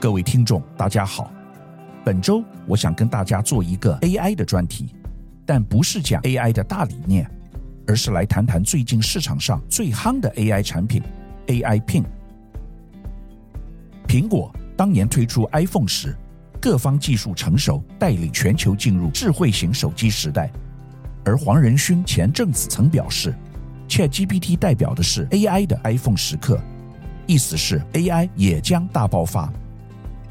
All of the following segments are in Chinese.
各位听众，大家好。本周我想跟大家做一个 AI 的专题，但不是讲 AI 的大理念，而是来谈谈最近市场上最夯的 AI 产品 AI Pin。苹果当年推出 iPhone 时，各方技术成熟，带领全球进入智慧型手机时代。而黄仁勋前阵子曾表示，ChatGPT 代表的是 AI 的 iPhone 时刻，意思是 AI 也将大爆发。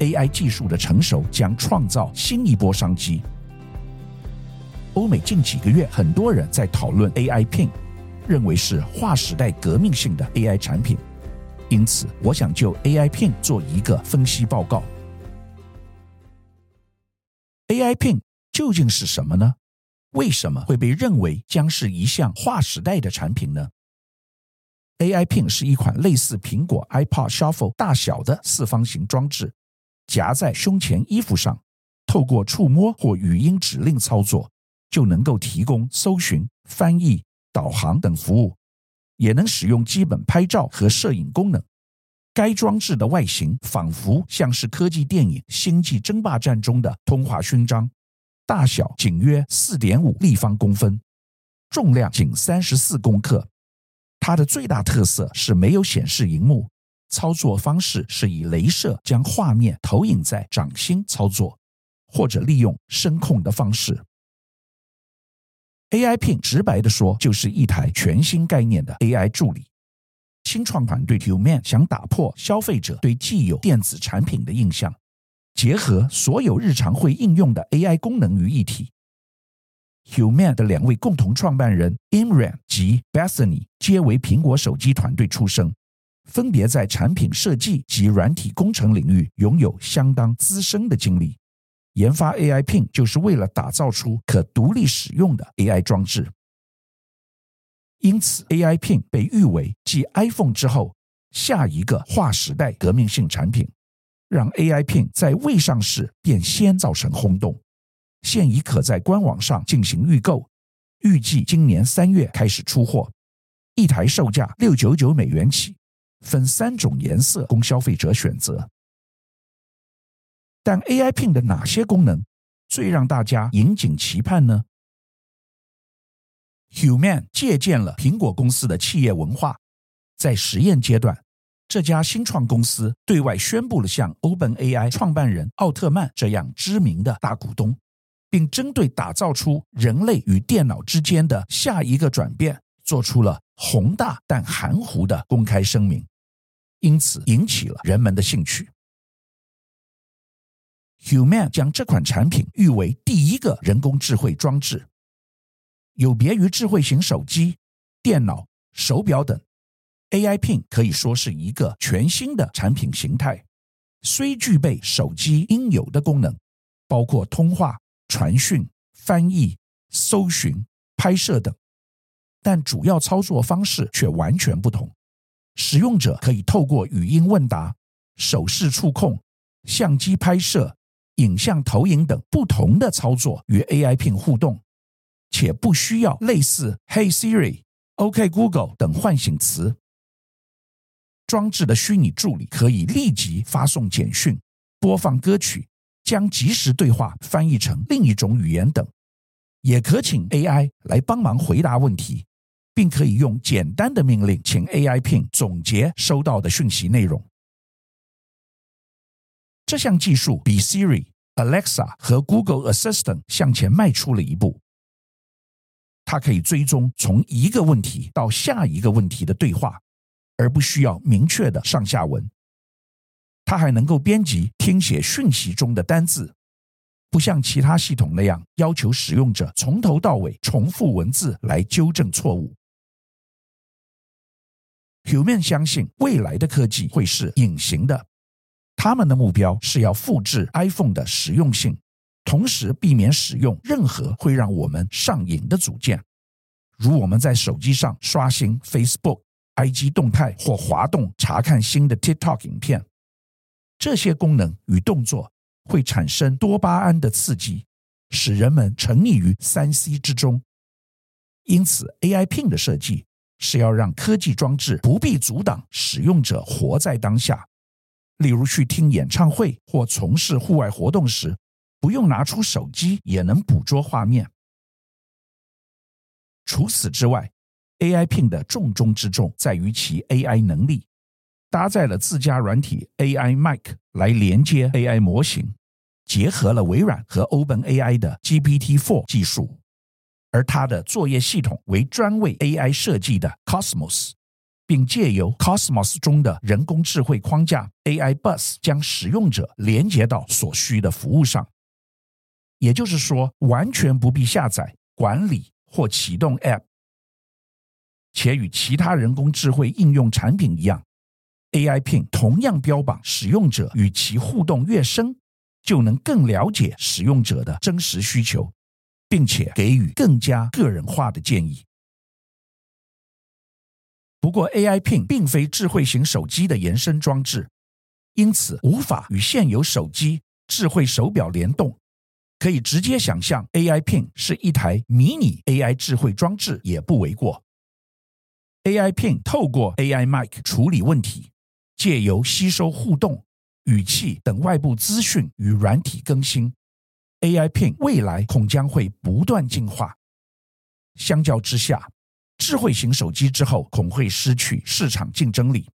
AI 技术的成熟将创造新一波商机。欧美近几个月，很多人在讨论 AI Pin，认为是划时代革命性的 AI 产品。因此，我想就 AI Pin 做一个分析报告。AI Pin 究竟是什么呢？为什么会被认为将是一项划时代的产品呢？AI Pin 是一款类似苹果 iPod Shuffle 大小的四方形装置。夹在胸前衣服上，透过触摸或语音指令操作，就能够提供搜寻、翻译、导航等服务，也能使用基本拍照和摄影功能。该装置的外形仿佛像是科技电影《星际争霸战》中的通话勋章，大小仅约四点五立方公分，重量仅三十四公克。它的最大特色是没有显示荧幕。操作方式是以镭射将画面投影在掌心操作，或者利用声控的方式。AI Pin 直白的说，就是一台全新概念的 AI 助理。新创团队 Human 想打破消费者对既有电子产品的印象，结合所有日常会应用的 AI 功能于一体。Human 的两位共同创办人 Imran 及 Bethany 皆为苹果手机团队出身。分别在产品设计及软体工程领域拥有相当资深的经历，研发 AI Pin 就是为了打造出可独立使用的 AI 装置。因此，AI Pin 被誉为继 iPhone 之后下一个划时代革命性产品，让 AI Pin 在未上市便先造成轰动。现已可在官网上进行预购，预计今年三月开始出货，一台售价六九九美元起。分三种颜色供消费者选择，但 AI Pin 的哪些功能最让大家引颈期盼呢？Human 借鉴了苹果公司的企业文化，在实验阶段，这家新创公司对外宣布了像 OpenAI 创办人奥特曼这样知名的大股东，并针对打造出人类与电脑之间的下一个转变，做出了宏大但含糊的公开声明。因此引起了人们的兴趣。Human 将这款产品誉为第一个人工智慧装置，有别于智慧型手机、电脑、手表等，AI Pin 可以说是一个全新的产品形态。虽具备手机应有的功能，包括通话、传讯、翻译、搜寻、拍摄等，但主要操作方式却完全不同。使用者可以透过语音问答、手势触控、相机拍摄、影像投影等不同的操作与 AI 屏互动，且不需要类似 “Hey Siri”、“OK Google” 等唤醒词。装置的虚拟助理可以立即发送简讯、播放歌曲、将即时对话翻译成另一种语言等，也可请 AI 来帮忙回答问题。并可以用简单的命令，请 AI Pin 总结收到的讯息内容。这项技术比 Siri、Alexa 和 Google Assistant 向前迈出了一步。它可以追踪从一个问题到下一个问题的对话，而不需要明确的上下文。它还能够编辑听写讯息中的单字，不像其他系统那样要求使用者从头到尾重复文字来纠正错误。Human 相信未来的科技会是隐形的，他们的目标是要复制 iPhone 的实用性，同时避免使用任何会让我们上瘾的组件，如我们在手机上刷新 Facebook、IG 动态或滑动查看新的 TikTok 影片。这些功能与动作会产生多巴胺的刺激，使人们沉溺于 3C 之中。因此，AI Pin 的设计。是要让科技装置不必阻挡使用者活在当下，例如去听演唱会或从事户外活动时，不用拿出手机也能捕捉画面。除此之外，AI Pin 的重中之重在于其 AI 能力，搭载了自家软体 AI Mic 来连接 AI 模型，结合了微软和 OpenAI 的 GPT-4 技术，而它的作业系统为专为 AI 设计的 Cosmos。并借由 Cosmos 中的人工智慧框架 AI Bus 将使用者连接到所需的服务上，也就是说，完全不必下载、管理或启动 App。且与其他人工智慧应用产品一样，AI Pin 同样标榜使用者与其互动越深，就能更了解使用者的真实需求，并且给予更加个人化的建议。不过，AI Pin 并非智慧型手机的延伸装置，因此无法与现有手机、智慧手表联动。可以直接想象，AI Pin 是一台迷你 AI 智慧装置也不为过。AI Pin 透过 AI Mic 处理问题，借由吸收互动、语气等外部资讯与软体更新，AI Pin 未来恐将会不断进化。相较之下，智慧型手机之后恐会失去市场竞争力。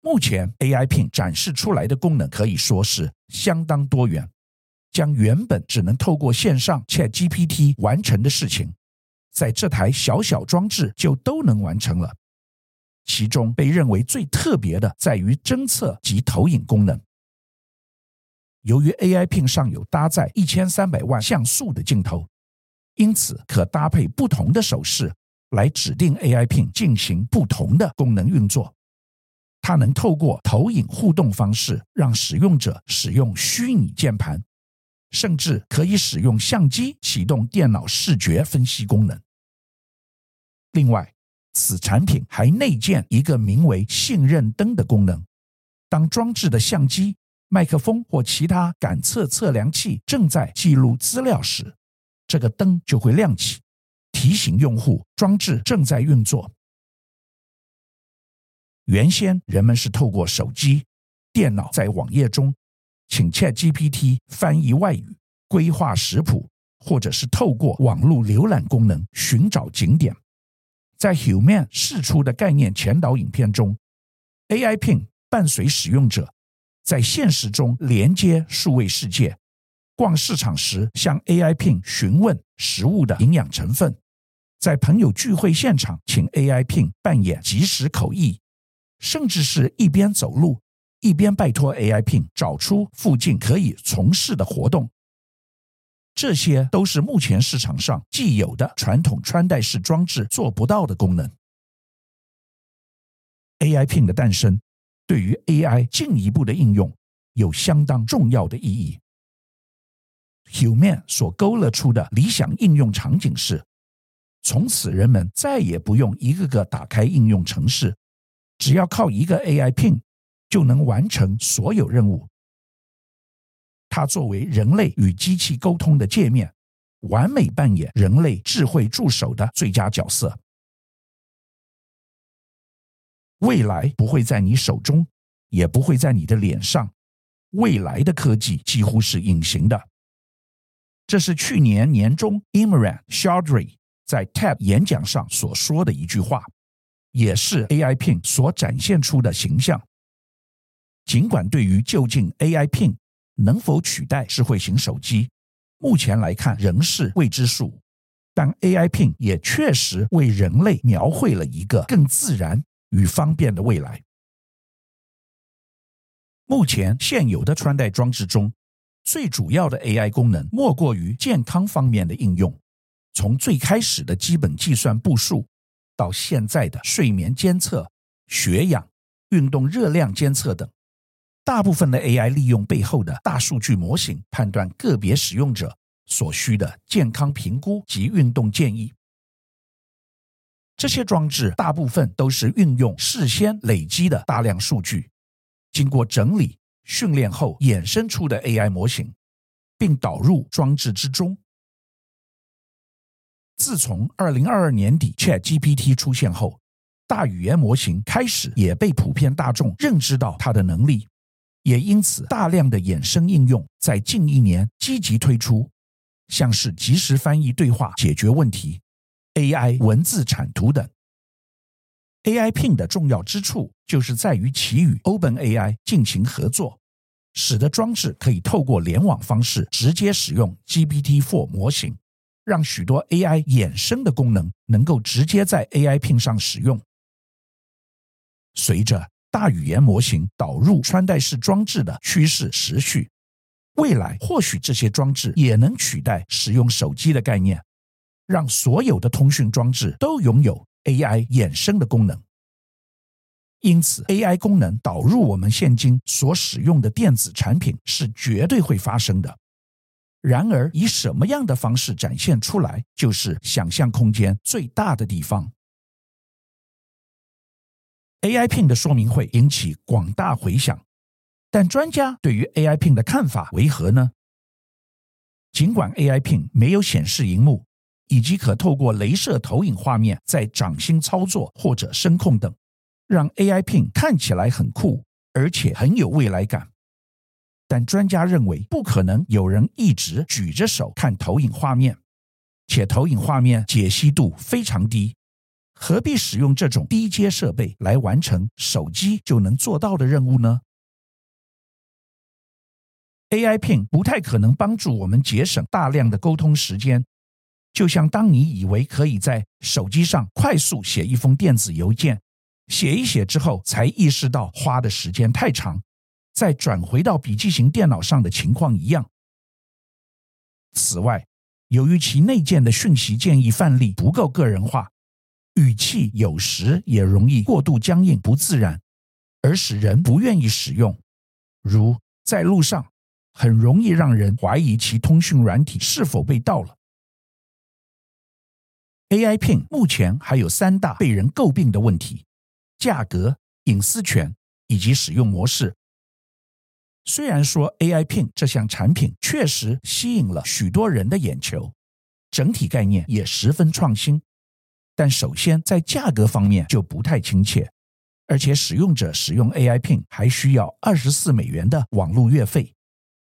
目前 AI Pin 展示出来的功能可以说是相当多元，将原本只能透过线上 ChatGPT 完成的事情，在这台小小装置就都能完成了。其中被认为最特别的在于侦测及投影功能。由于 AI Pin 上有搭载一千三百万像素的镜头。因此，可搭配不同的手势来指定 AI Pin 进行不同的功能运作。它能透过投影互动方式，让使用者使用虚拟键盘，甚至可以使用相机启动电脑视觉分析功能。另外，此产品还内建一个名为“信任灯”的功能。当装置的相机、麦克风或其他感测测量器正在记录资料时，这个灯就会亮起，提醒用户装置正在运作。原先人们是透过手机、电脑在网页中请 ChatGPT 翻译外语、规划食谱，或者是透过网络浏览功能寻找景点。在 Human 释出的概念前导影片中，AI Pin 伴随使用者在现实中连接数位世界。逛市场时，向 AI Pin 询问食物的营养成分；在朋友聚会现场，请 AI Pin 扮演即时口译；甚至是一边走路一边拜托 AI Pin 找出附近可以从事的活动。这些都是目前市场上既有的传统穿戴式装置做不到的功能。AI Pin 的诞生，对于 AI 进一步的应用有相当重要的意义。Human 所勾勒出的理想应用场景是：从此人们再也不用一个个打开应用程式，只要靠一个 AI Pin 就能完成所有任务。它作为人类与机器沟通的界面，完美扮演人类智慧助手的最佳角色。未来不会在你手中，也不会在你的脸上。未来的科技几乎是隐形的。这是去年年中 Imran Chaudhry 在 TED 演讲上所说的一句话，也是 AI Pin 所展现出的形象。尽管对于究竟 AI Pin 能否取代智慧型手机，目前来看仍是未知数，但 AI Pin 也确实为人类描绘了一个更自然与方便的未来。目前现有的穿戴装置中，最主要的 AI 功能莫过于健康方面的应用，从最开始的基本计算步数，到现在的睡眠监测、血氧、运动热量监测等，大部分的 AI 利用背后的大数据模型判断个别使用者所需的健康评估及运动建议。这些装置大部分都是运用事先累积的大量数据，经过整理。训练后衍生出的 AI 模型，并导入装置之中。自从二零二二年底 ChatGPT 出现后，大语言模型开始也被普遍大众认知到它的能力，也因此大量的衍生应用在近一年积极推出，像是即时翻译对话解决问题、AI 文字产图等。AI Pin 的重要之处就是在于其与 OpenAI 进行合作，使得装置可以透过联网方式直接使用 GPT-4 模型。让许多 AI 衍生的功能能够直接在 AI Pin 上使用。随着大语言模型导入穿戴式装置的趋势持续，未来或许这些装置也能取代使用手机的概念，让所有的通讯装置都拥有 AI 衍生的功能。因此，AI 功能导入我们现今所使用的电子产品是绝对会发生的。然而，以什么样的方式展现出来，就是想象空间最大的地方。AI Pin 的说明会引起广大回响，但专家对于 AI Pin 的看法为何呢？尽管 AI Pin 没有显示荧幕，以及可透过镭射投影画面在掌心操作或者声控等，让 AI Pin 看起来很酷，而且很有未来感。但专家认为，不可能有人一直举着手看投影画面，且投影画面解析度非常低，何必使用这种低阶设备来完成手机就能做到的任务呢？AI Pin 不太可能帮助我们节省大量的沟通时间，就像当你以为可以在手机上快速写一封电子邮件，写一写之后才意识到花的时间太长。再转回到笔记型电脑上的情况一样。此外，由于其内建的讯息建议范例不够个人化，语气有时也容易过度僵硬不自然，而使人不愿意使用。如在路上，很容易让人怀疑其通讯软体是否被盗了。AI Pin 目前还有三大被人诟病的问题：价格、隐私权以及使用模式。虽然说 AI Pin 这项产品确实吸引了许多人的眼球，整体概念也十分创新，但首先在价格方面就不太亲切，而且使用者使用 AI Pin 还需要二十四美元的网络月费，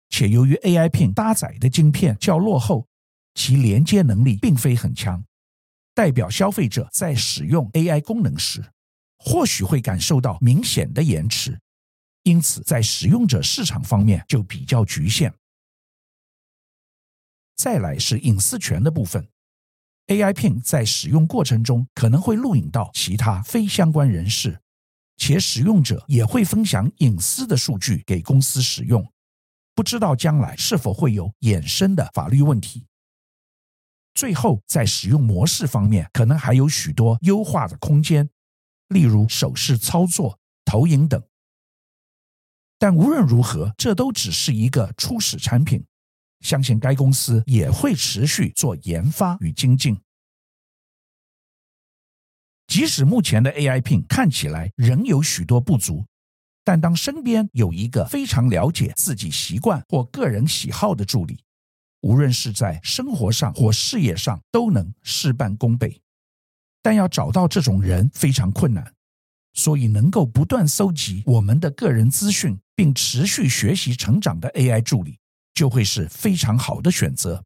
且由于 AI Pin 搭载的晶片较落后，其连接能力并非很强，代表消费者在使用 AI 功能时，或许会感受到明显的延迟。因此，在使用者市场方面就比较局限。再来是隐私权的部分，AI Pin 在使用过程中可能会录影到其他非相关人士，且使用者也会分享隐私的数据给公司使用，不知道将来是否会有衍生的法律问题。最后，在使用模式方面，可能还有许多优化的空间，例如手势操作、投影等。但无论如何，这都只是一个初始产品，相信该公司也会持续做研发与精进。即使目前的 AI Pin 看起来仍有许多不足，但当身边有一个非常了解自己习惯或个人喜好的助理，无论是在生活上或事业上，都能事半功倍。但要找到这种人非常困难。所以，能够不断搜集我们的个人资讯，并持续学习成长的 AI 助理，就会是非常好的选择。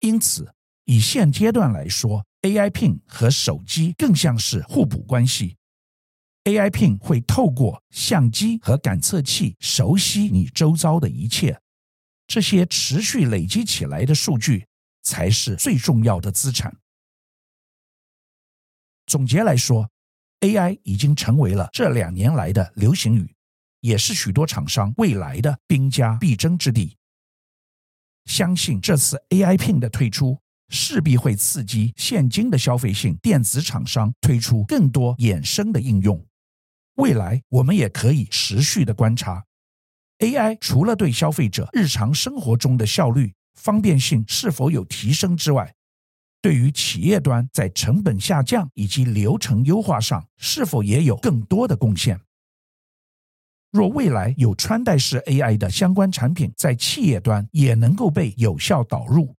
因此，以现阶段来说，AI Pin 和手机更像是互补关系。AI Pin 会透过相机和感测器熟悉你周遭的一切，这些持续累积起来的数据才是最重要的资产。总结来说，AI 已经成为了这两年来的流行语，也是许多厂商未来的兵家必争之地。相信这次 AI Pin 的推出，势必会刺激现今的消费性电子厂商推出更多衍生的应用。未来我们也可以持续的观察，AI 除了对消费者日常生活中的效率、方便性是否有提升之外，对于企业端在成本下降以及流程优化上，是否也有更多的贡献？若未来有穿戴式 AI 的相关产品在企业端也能够被有效导入，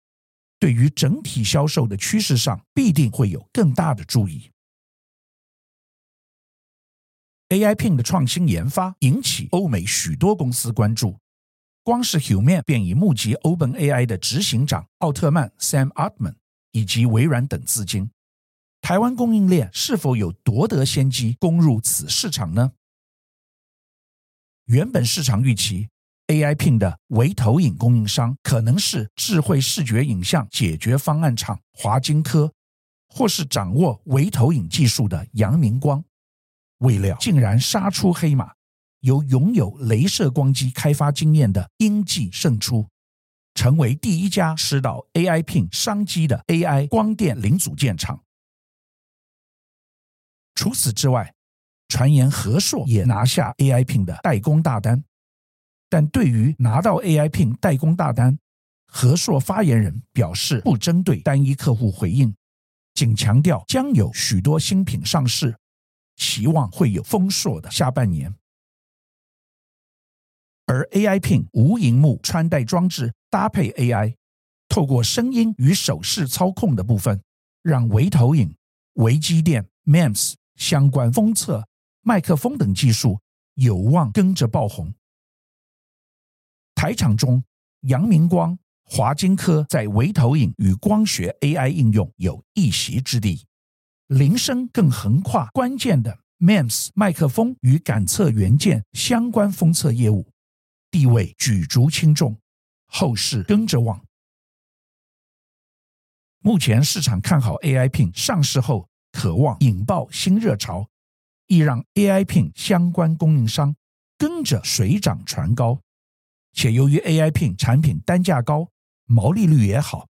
对于整体销售的趋势上必定会有更大的注意。AI Pin 的创新研发引起欧美许多公司关注，光是 Human 便已募集 OpenAI 的执行长奥特曼 Sam Altman 以及微软等资金。台湾供应链是否有夺得先机，攻入此市场呢？原本市场预期 AI Pin 的微投影供应商可能是智慧视觉影像解决方案厂华晶科，或是掌握微投影技术的阳明光。未料竟然杀出黑马，由拥有镭射光机开发经验的英技胜出，成为第一家吃到 AI Pin 商机的 AI 光电零组件厂。除此之外，传言和硕也拿下 AI Pin 的代工大单，但对于拿到 AI Pin 代工大单，和硕发言人表示不针对单一客户回应，仅强调将有许多新品上市。期望会有丰硕的下半年，而 AI Pin 无荧幕穿戴装置搭配 AI，透过声音与手势操控的部分，让微投影、微机电、MEMS 相关封测、麦克风等技术有望跟着爆红。台厂中，阳明光、华晶科在微投影与光学 AI 应用有一席之地。铃声更横跨关键的 MEMS 麦克风与感测元件相关封测业务，地位举足轻重，后市跟着旺。目前市场看好 AI Pin 上市后，渴望引爆新热潮，亦让 AI Pin 相关供应商跟着水涨船高。且由于 AI Pin 产品单价高，毛利率也好。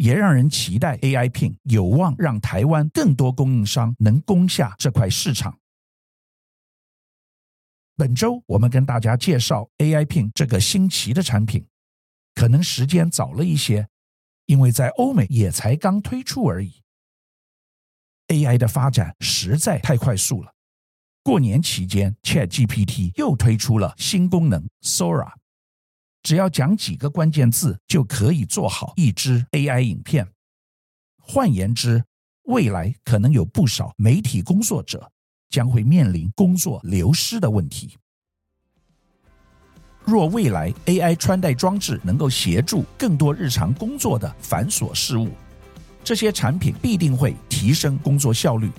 也让人期待 AI Pin 有望让台湾更多供应商能攻下这块市场。本周我们跟大家介绍 AI Pin 这个新奇的产品，可能时间早了一些，因为在欧美也才刚推出而已。AI 的发展实在太快速了。过年期间，ChatGPT 又推出了新功能 Sora。只要讲几个关键字，就可以做好一支 AI 影片。换言之，未来可能有不少媒体工作者将会面临工作流失的问题。若未来 AI 穿戴装置能够协助更多日常工作的繁琐事务，这些产品必定会提升工作效率，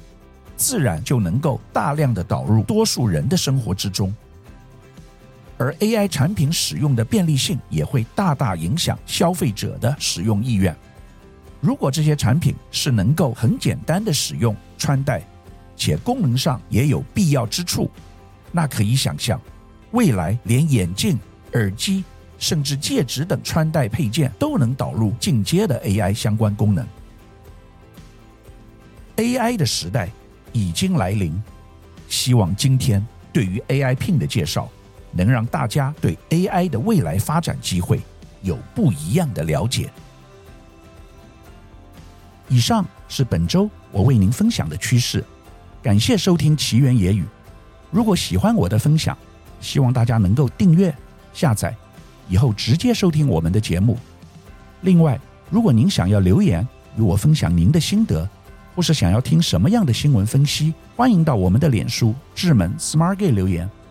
自然就能够大量的导入多数人的生活之中。而 AI 产品使用的便利性也会大大影响消费者的使用意愿。如果这些产品是能够很简单的使用穿戴，且功能上也有必要之处，那可以想象，未来连眼镜、耳机，甚至戒指等穿戴配件都能导入进阶的 AI 相关功能。AI 的时代已经来临，希望今天对于 AI Pin 的介绍。能让大家对 AI 的未来发展机会有不一样的了解。以上是本周我为您分享的趋势，感谢收听奇缘野语。如果喜欢我的分享，希望大家能够订阅、下载，以后直接收听我们的节目。另外，如果您想要留言与我分享您的心得，或是想要听什么样的新闻分析，欢迎到我们的脸书智门 Smart Gay 留言。